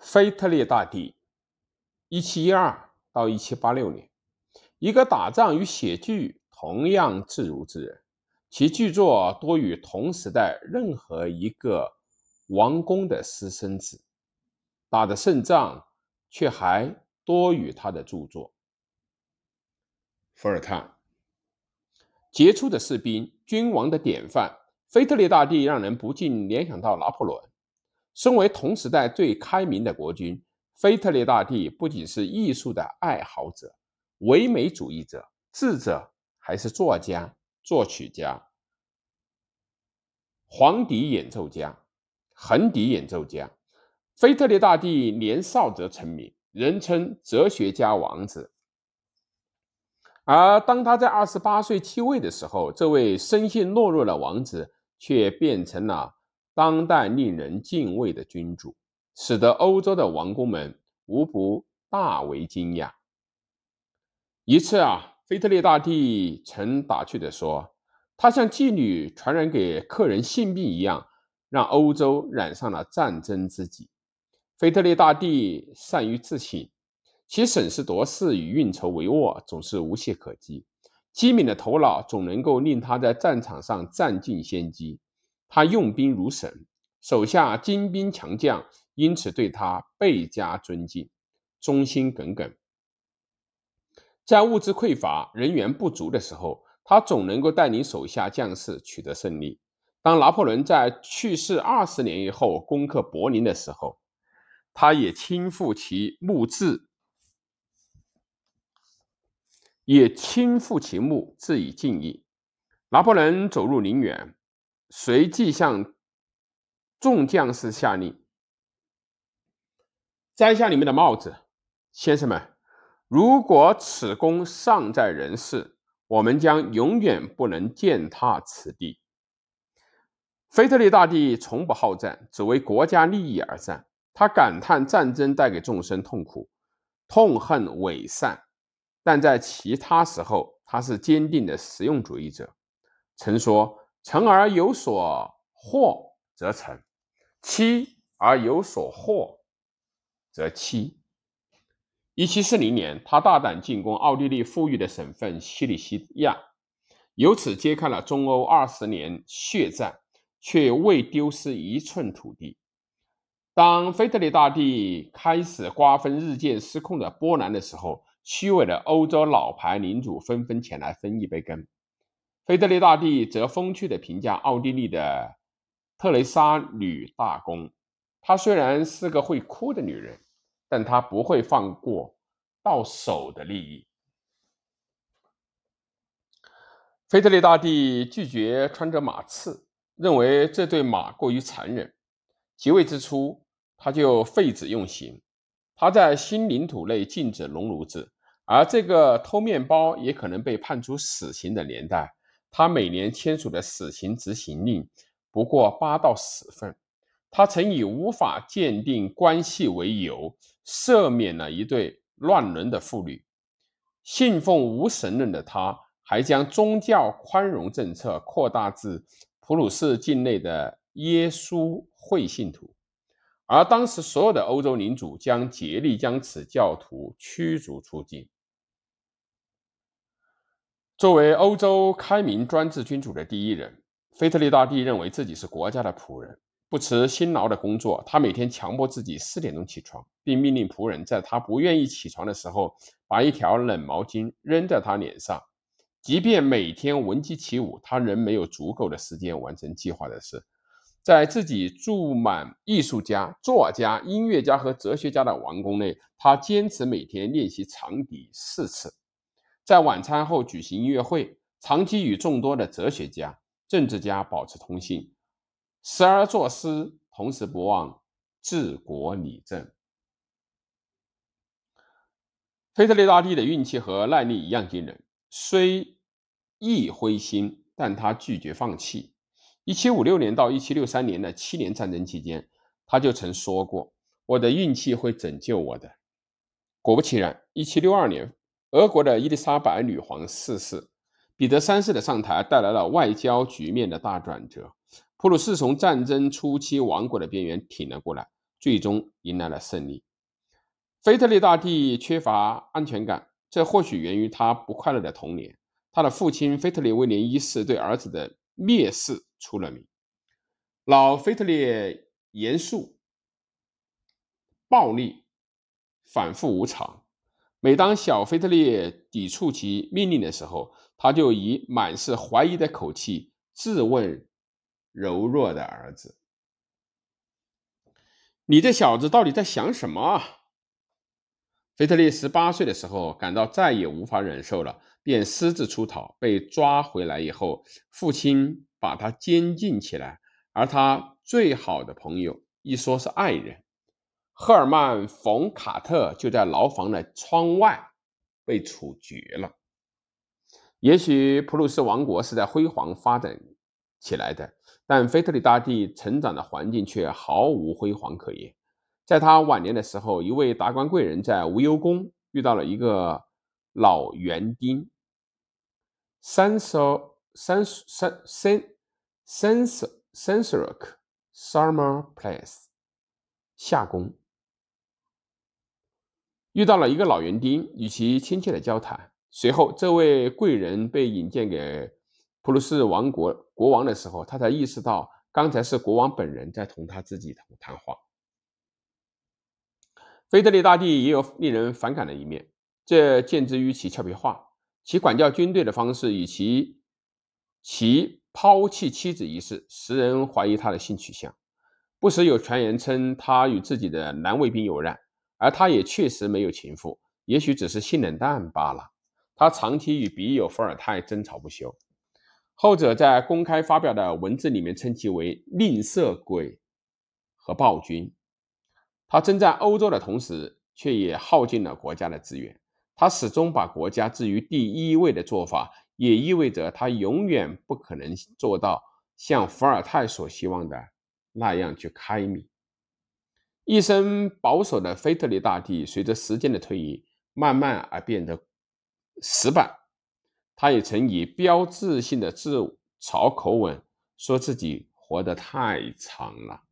腓特烈大帝，一七一二到一七八六年，一个打仗与写剧同样自如之人，其剧作多与同时代任何一个王公的私生子。打的胜仗，却还多于他的著作。伏尔泰，杰出的士兵，君王的典范。腓特烈大帝让人不禁联想到拿破仑。身为同时代最开明的国君，腓特烈大帝不仅是艺术的爱好者、唯美主义者、智者，还是作家、作曲家、黄笛演奏家、横笛演奏家。腓特烈大帝年少则成名，人称哲学家王子。而当他在二十八岁继位的时候，这位生性懦弱的王子却变成了。当代令人敬畏的君主，使得欧洲的王公们无不大为惊讶。一次啊，腓特烈大帝曾打趣地说：“他像妓女传染给客人性病一样，让欧洲染上了战争之疾。”腓特烈大帝善于自省，其审时度势与运筹帷幄总是无懈可击，机敏的头脑总能够令他在战场上占尽先机。他用兵如神，手下精兵强将因此对他倍加尊敬，忠心耿耿。在物资匮乏、人员不足的时候，他总能够带领手下将士取得胜利。当拿破仑在去世二十年以后攻克柏林的时候，他也亲赴其墓志，也亲赴其墓致以敬意。拿破仑走入陵园。随即向众将士下令：“摘下你们的帽子，先生们！如果此公尚在人世，我们将永远不能践踏此地。”腓特烈大帝从不好战，只为国家利益而战。他感叹战争带给众生痛苦，痛恨伪善，但在其他时候，他是坚定的实用主义者，曾说。成而有所获则成，欺而有所获则欺。一七四零年，他大胆进攻奥地利富裕的省份西里西亚，由此揭开了中欧二十年血战，却未丢失一寸土地。当腓特烈大帝开始瓜分日渐失控的波兰的时候，虚伪的欧洲老牌领主纷纷前来分一杯羹。腓特烈大帝则风趣地评价奥地利的特蕾莎女大公：“她虽然是个会哭的女人，但她不会放过到手的利益。”腓特烈大帝拒绝穿着马刺，认为这对马过于残忍。即位之初，他就废止用刑。他在新领土内禁止农奴制，而这个偷面包也可能被判处死刑的年代。他每年签署的死刑执行令不过八到十份。他曾以无法鉴定关系为由，赦免了一对乱伦的妇女。信奉无神论的他，还将宗教宽容政策扩大至普鲁士境内的耶稣会信徒，而当时所有的欧洲领主将竭力将此教徒驱逐出境。作为欧洲开明专制君主的第一人，腓特烈大帝认为自己是国家的仆人，不辞辛劳的工作。他每天强迫自己四点钟起床，并命令仆人在他不愿意起床的时候，把一条冷毛巾扔在他脸上。即便每天闻鸡起舞，他仍没有足够的时间完成计划的事。在自己住满艺术家、作家、音乐家和哲学家的王宫内，他坚持每天练习长笛四次。在晚餐后举行音乐会，长期与众多的哲学家、政治家保持通信，时而作诗，同时不忘治国理政。腓特烈大帝的运气和耐力一样惊人，虽亦灰心，但他拒绝放弃。一七五六年到一七六三年的七年战争期间，他就曾说过：“我的运气会拯救我的。”果不其然，一七六二年。俄国的伊丽莎白女皇逝世，彼得三世的上台带来了外交局面的大转折。普鲁士从战争初期亡国的边缘挺了过来，最终迎来了胜利。腓特烈大帝缺乏安全感，这或许源于他不快乐的童年。他的父亲腓特烈威廉一世对儿子的蔑视出了名。老腓特烈严肃、暴力、反复无常。每当小腓特烈抵触其命令的时候，他就以满是怀疑的口气质问柔弱的儿子：“你这小子到底在想什么？”啊？”腓特烈十八岁的时候，感到再也无法忍受了，便私自出逃。被抓回来以后，父亲把他监禁起来，而他最好的朋友，一说是爱人，赫尔曼·冯·卡特就在牢房的窗外被处决了。也许普鲁士王国是在辉煌发展起来的，但腓特烈大帝成长的环境却毫无辉煌可言。在他晚年的时候，一位达官贵人在无忧宫遇到了一个老园丁，Sensor Sens San，Sans，Sensorok Summer Place 夏宫，遇到了一个老园丁，与其亲切的交谈。随后，这位贵人被引荐给普鲁士王国国王的时候，他才意识到刚才是国王本人在同他自己谈谈话。腓特烈大帝也有令人反感的一面，这见之于其俏皮话。其管教军队的方式以及其抛弃妻子一事，使人怀疑他的性取向。不时有传言称他与自己的男卫兵有染，而他也确实没有情妇，也许只是性冷淡罢了。他长期与笔友伏尔泰争吵不休，后者在公开发表的文字里面称其为吝啬鬼和暴君。他征战欧洲的同时，却也耗尽了国家的资源。他始终把国家置于第一位的做法，也意味着他永远不可能做到像伏尔泰所希望的那样去开明。一生保守的腓特烈大帝，随着时间的推移，慢慢而变得死板。他也曾以标志性的自嘲口吻说自己活得太长了。